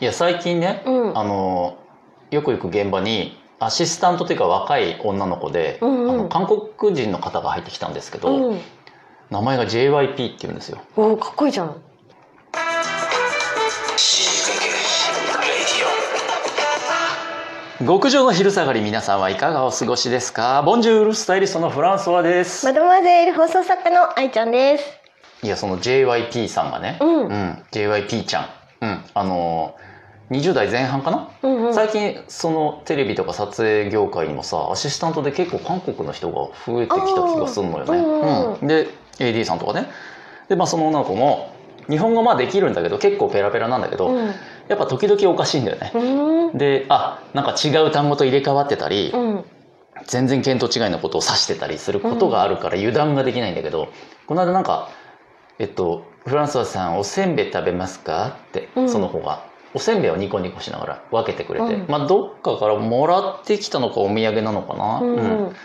いや最近ね、うん。あのよく行く現場にアシスタントというか若い女の子で、うんうん。あの韓国人の方が入ってきたんですけど、うん。名前が JYP って言うんですよ。おーかっこいいじゃん。極上の昼下がり皆さんはいかがお過ごしですか？ボンジュールスタイリストのフランソワです、マドマゼール放送作家の愛ちゃんです。いやその JYP さんがね、うん。JYP ちゃん、うん、あの20代前半かな、うんうん。最近そのテレビとか撮影業界にもさアシスタントで結構韓国の人が増えてきた気がするのよね。うんうんで AD さんとかね。で、まあ、その女の子も日本語まあできるんだけど結構ペラペラなんだけど、うん。やっぱ時々おかしいんだよね。うん。であなんか違う単語と入れ替わってたり、うん。全然見当違いのことを指してたりすることがあるから油断ができないんだけど、この間なんか「えっとフランソワさんおせんべい食べますか?」って、うん。その子がおせんべいをニコニコしながら分けてくれて、うん。まあどっかからもらってきたのかお土産なのかな「うん。うん。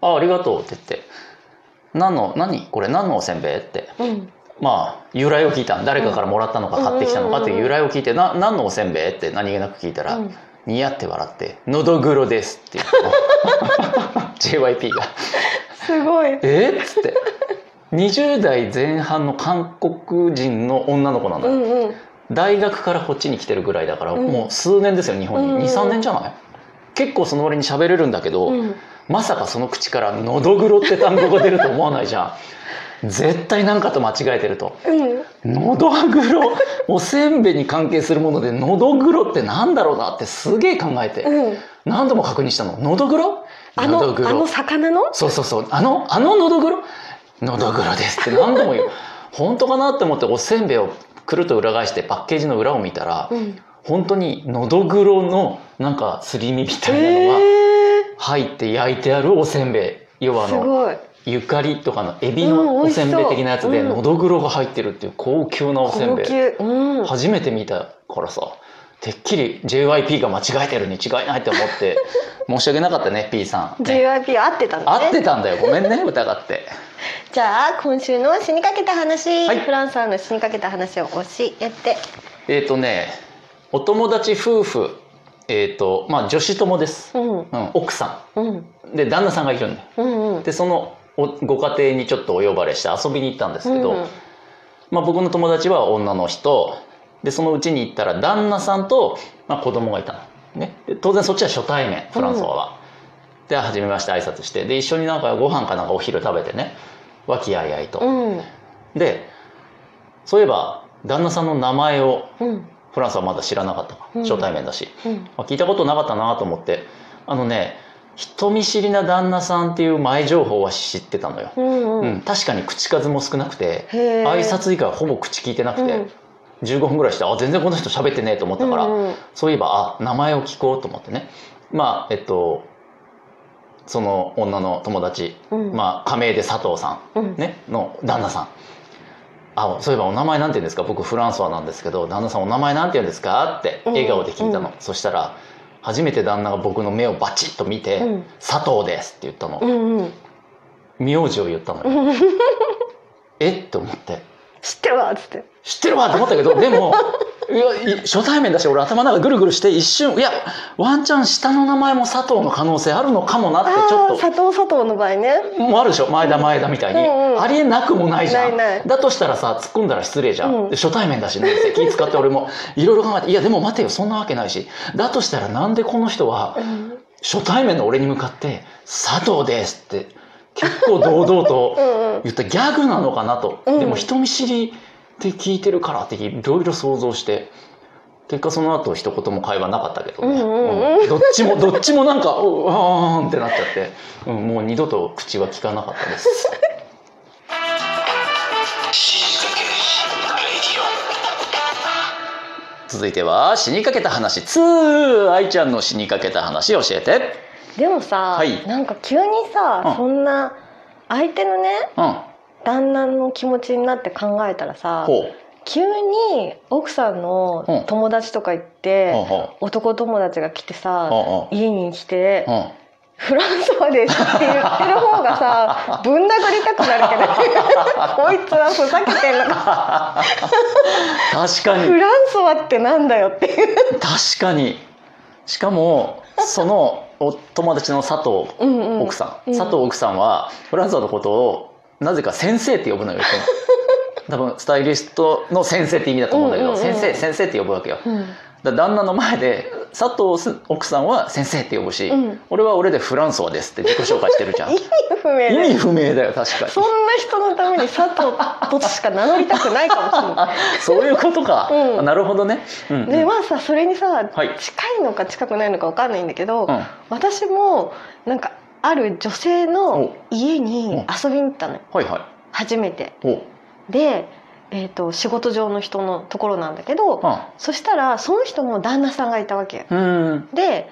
あありがとう」って言って「何の何これ何のおせんべい?」って。うん。まあ由来を聞いた誰かからもらったのか買ってきたのかっていう由来を聞いて「な何のおせんべい?」って。何気なく聞いたら、うん。ニヤって笑って「のどぐろです」って言ったの JYP が。すごい「え？っ?」つって。20代前半の韓国人の女の子なのよ、うんうん大学からこっちに来てるぐらいだから、うん。もう数年ですよ日本に、うん。23年じゃない？結構その割に喋れるんだけど、うん。まさかその口から「のどぐろ」って単語が出ると思わないじゃん。絶対何かと間違えてると。うん。のどぐろおせんべいに関係するものでのどぐろってなんだろうなってすげえ考えて、うん。何度も確認したの。のどぐろあのどぐろのあの魚の？そうそうそう。あのあののどぐろのどぐろですって何度も言う。本当かなって思っておせんべいをくるっと裏返してパッケージの裏を見たら、うん。本当にのどぐろのなんかすり身みたいなのがへ入って焼いてあるおせんべい。要はーあのゆかりとかのエビうんのおせんべい的なやつでうん。のどぐろが入ってるっていう高級なおせんべい。うん。初めて見たからさてっきり JYP が間違えてるに違いないって思って申し訳なかったね P さん、ね、JYP 合ってたんだね。合ってたんだよ。ごめんね疑ってじゃあ今週の死にかけた話、はい。フランさんの死にかけた話を教えて。えっ、とねお友達夫婦えっ、とまあ女子友です、うん。うん、奥さうん。んで旦那さんがいるんだようんうん。でそのおご家庭にちょっとお呼ばれして遊びに行ったんですけど、うんまあ、僕の友達は女の人。でそのうちに行ったら旦那さんと、まあ、子供がいたの、ね、で当然そっちは初対面フランソワは。で初めまして挨拶して。で一緒になんかご飯かなんかお昼食べてね。和気あいあいと。うん。でそういえば旦那さんの名前をうん。フランスはまだ知らなかった。うん。初対面だし、うん。まあ、聞いたことなかったなと思って。あのね人見知りな旦那さんっていう前情報は知ってたのよ。うんううん。ん、確かに口数も少なくて挨拶以外はほぼ口聞いてなくて、うん。15分ぐらいしてあ全然この人喋ってねえと思ったから、うんうん。そういえばあ名前を聞こうと思ってね。まあえっとその女の友達、うん。まあ仮名で佐藤さん、うん。ね、の旦那さん。あそういえばお名前なんて言うんですか？僕フランソワなんですけど旦那さんお名前なんて言うんですか？って笑顔で聞いたの、うん。そしたら初めて旦那が僕の目をバチッと見て「うん。佐藤です」って言ったの、うんうん。名字を言ったのよ、う んえ？って思って。知ってるわっつって。知ってるわと思ったけどでもいやい初対面だし俺頭の中ぐるぐるして一瞬いやワンチャン下の名前も佐藤の可能性あるのかもなってちょっああ佐藤佐藤の場合ね。ともうあるでしょ？前田前田みたいに、うんうん。ありえなくもないじゃん。だとしたらさ突っ込んだら失礼じゃん、うん。で初対面だしね気使って俺も。いろいろ考えていやでも待てよそんなわけないし。だとしたらなんでこの人はうん。初対面の俺に向かって「佐藤です」って結構堂々と言ったギャグなのかなと、うん。でも人見知りって聞いてるからっていろいろ想像して結果その後一言も会話なかったけどね、どっちもどっちもなんか「うわーん」ってなっちゃって、うん、もう二度と口は聞かなかったです。続いては死にかけた話。2愛ちゃんの死にかけた話教えて。でもさ、はい。なんか急にさ、うん。そんな相手のねうん旦那の気持ちになって考えたらさ急に奥さんうん。の友達とか行って、男友達が来てさ、家に来て、うん。フランソワですって言ってる方がさ ぶん殴りたくなるけど こいつはふざけてんのか。確かに。フランソワってなんだよっていう。確かに。しかもそのお友達の佐藤うん。うん奥さん、うん。佐藤奥さんはフランソワのことをなぜか先生って呼ぶのよ 多分スタイリストの先生って意味だと思うんだけど、うんうんうん先生先生って呼ぶわけよ。うん。だ旦那の前で佐藤奥さんは先生って呼ぶし、うん。俺は俺でフランソワですって自己紹介してるじゃん。意味不明意で味不明だよ確かに。そんな人のために佐藤としか名乗りたくないかもしれない。そういうことか、うん。あなるほどね、うんうん。でまあさそれにさ、はい。近いのか近くないのかわかんないんだけど、うん。私もなんかある女性の家に遊びに行ったのよ。はいはい。初めて。お。で、えー、と仕事上の人のところなんだけどあそしたらその人も旦那さんがいたわけうん。で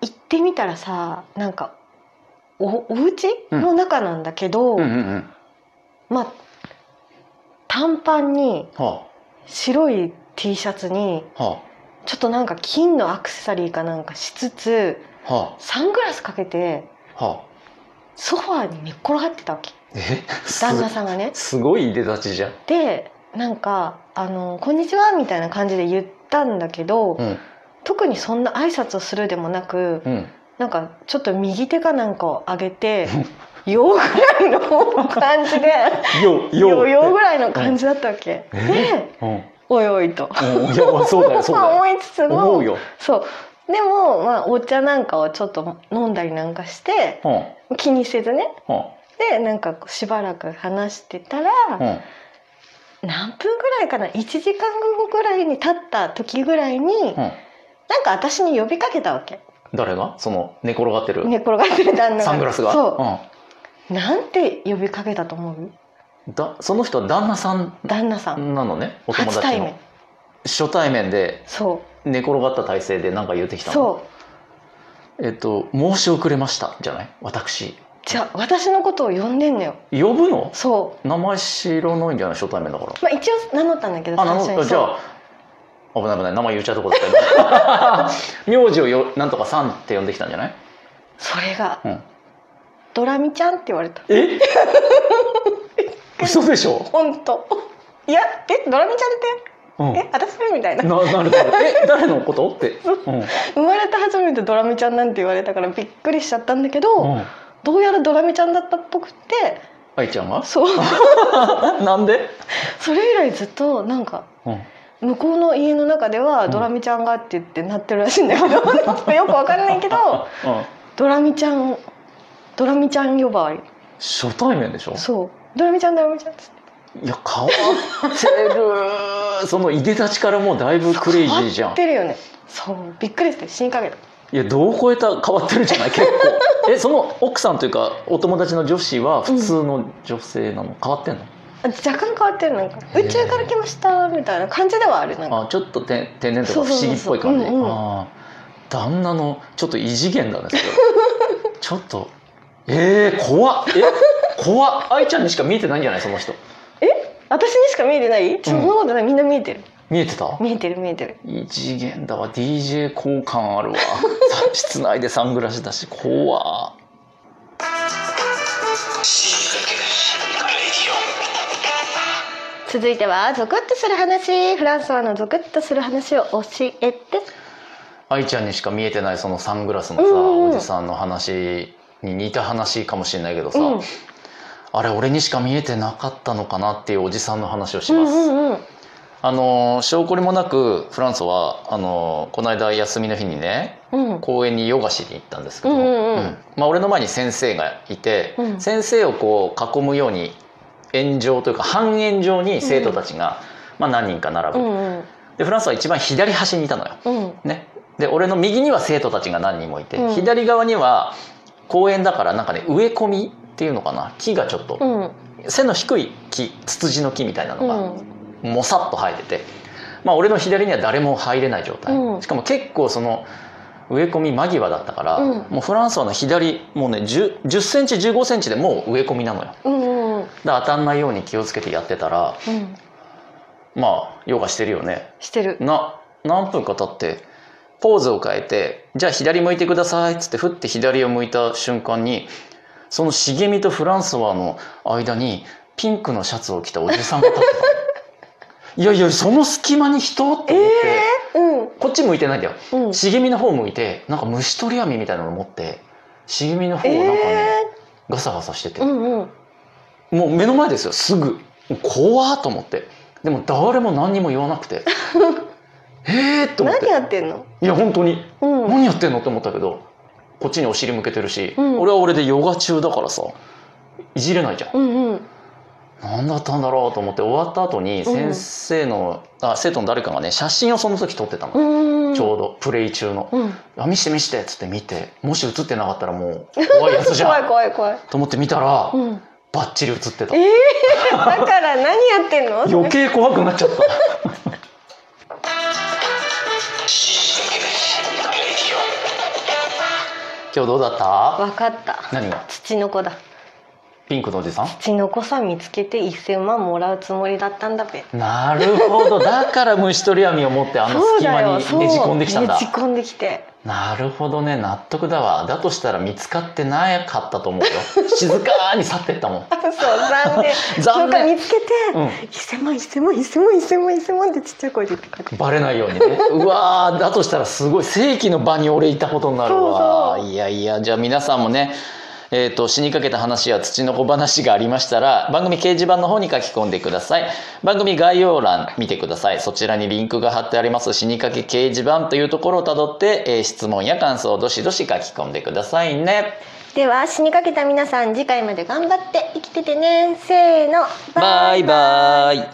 行ってみたらさなんかおお家の中なんだけど、うんうんうん。まあ短パンには白い T シャツにあはちょっとなんか金のアクセサリーかなんかしつつあはサングラスかけてあはあ。ソファーに寝っ転がってたわけ。え？旦那さんがね。すごいいでたちじゃん。でなんかあの「こんにちは」みたいな感じで言ったんだけど、うん。特にそんな挨拶をするでもなくうん。なんかちょっと右手かなんかを上げて「よ」ぐらいの感じで「よよよ」ぐらいの感じだったわけ。でうん「おいおい」と。うん。いやそうだよそうだよ。思いつつもそうでも、まあ、お茶なんかをちょっと飲んだりなんかしてうん。うん気にせずね。うん。でなんかしばらく話してたら、うん。何分ぐらいかな？1時間後ぐらいに経った時ぐらいに、うん。なんか私に呼びかけたわけ。誰が？その寝転がってる。寝転がってる旦那が。サングラスが？そう。なんて呼びかけたと思う？うんだその人は旦那さん旦那さん。なのね？お友達の。初対面。初対面で。そ寝転がった体勢で何か言ってきうたの？そう。えっと申し遅れましたじゃない？私。じゃあ私のことを呼んでんのよ。呼ぶの？そ名前知らないんじゃない？初対面だから。う、まあ、一応名乗ったんだけどあな最初に。のじゃあ危ない危ない。名前言っちゃうとこだった。よ 名字をよなんとかさんって呼んできたんじゃない？それがうん「ドラミちゃん」って言われた。え？嘘でしょ、本当。いやえ？ドラミちゃんうん、え私みたいな。ななるえ誰のこと？って、う。ん。生まれて初めてドラミちゃんなんて言われたからびっくりしちゃったんだけど、うん、どうやらドラミちゃんだったっぽくて。愛ちゃんがそう。なんで、それ以来ずっとなんかうん、向こうの家の中ではうん。ドラミちゃんがって言ってなってるらしいんだけど よくわかんないけどうん、ドラミちゃんドラミちゃん呼ばわり。初対面でしょ？そう。ドラミちゃんドラミちゃんっつって。いや変わってるそのいでたちからもうだいぶクレイジーじゃん。変わってるよね。そうびっくりして死にかけた。いやどう超えた変わってるじゃない？結構。えその奥さんというかお友達の女子は普通の女性なの、変わってんの？あ若干変わってるなんか。宇宙から来ましたみたいな感じではあるなんかあちょっとて天然とか不思議っぽい感じ。うんうん。あー旦那のちょっと異次元だね ちょっとえー、怖っ。え怖っ。愛ちゃんにしか見えてないんじゃない？その人私にしか見えてない？そんなことない。みんな見えてる。見えてた？見えてる見えてる。異次元だわ。DJ 交換あるわ。さ 室内でサングラスだし怖っ。続いてはゾクッとする話。フランスはのゾクッとする話を教えて。愛ちゃんにしか見えてないそのサングラスのさ、うんうん。おじさんの話に似た話かもしれないけどさ、うんあれ俺にしか見えてなかったのかなっていうおじさんの話をしうんます。うんうんあの証拠りもなくフランソはあのこの間休みの日にねうん。公園にヨガしに行ったんですけど、うんうんうん。まあ、俺の前に先生がいて、うん。先生をこう囲むように円状というか半円状に生徒たちが、まあ、何人か並ぶ、うんうん。でフランスは一番左端にいたのよ。うん。ね、で俺の右には生徒たちが何人もいて、うん。左側には公園だからなんかね植え込みっていうのかな？木がちょっと、うん。背の低い木ツツジの木みたいなのがうん。もさっと生えてて、まあ、俺の左には誰も入れない状態、うん。しかも結構その植え込み間際だったから、うん。もうフランスはの左もうね1 0センチ1 5センチでもう植え込みなのよ。うんうんうん。だ当たんないように気をつけてやってたらうん。まあヨガしてるよね。してる。な何分か経ってポーズを変えてじゃあ左向いてくださいっつってふって左を向いた瞬間にその茂みとフランソワの間にピンクのシャツを着たおじさんが立ってたの。いやいやその隙間に人って思って、うん。こっち向いてないんだよ。うん。茂みの方向いてなんか虫取り網みたいなの持って茂みの方をなんかね、えガサガサしてて、ー、うんうん。もう目の前ですよ。すぐ怖っと思って。でも誰も何にも言わなくて。えーって思って。何やってんの？いや本当に。うん。何やってんの？って思ったけどこっちにお尻向けてるし、うん。俺は俺でヨガ中だからさいじれないじゃん、うんうん。何だったんだろうと思って終わった後に先生の、あ生徒の誰かがね写真をその時撮ってたの、うん。ちょうどプレイ中の。うん「あ見して見して」っつって見てもし映ってなかったらもう 怖いやつじゃ怖いん怖い怖い。と思って見たら、うん。バッチリ映ってた。えー、だから何やってんの？余計怖くなっちゃった今日どうだった？わかった。何が？土の子だ。ピンクのおじさん？土の子さん見つけて1000万もらうつもりだったんだべ。なるほど。だから虫取り網を持ってあの隙間にねじ込んできたんだ。ねじ込んできてなるほどね。納得だわ。だとしたら見つかってなかったと思うよ。静かに去ってったもん。そう残念。残念。見つけて、うん。1000万1000万1000万1000万1000万ってちっちゃい声でバレないようにね。うわーだとしたらすごい正規の場に俺いたことになるわ。いやいやじゃあ皆さんもねえー、と死にかけた話や土の子話がありましたら番組掲示板の方に書き込んでください。番組概要欄見てください。そちらにリンクが貼ってあります。死にかけ掲示板というところをたどって、えー質問や感想をどしどし書き込んでくださいね。では死にかけた皆さん次回まで頑張って生きててね。せーの。バイバイ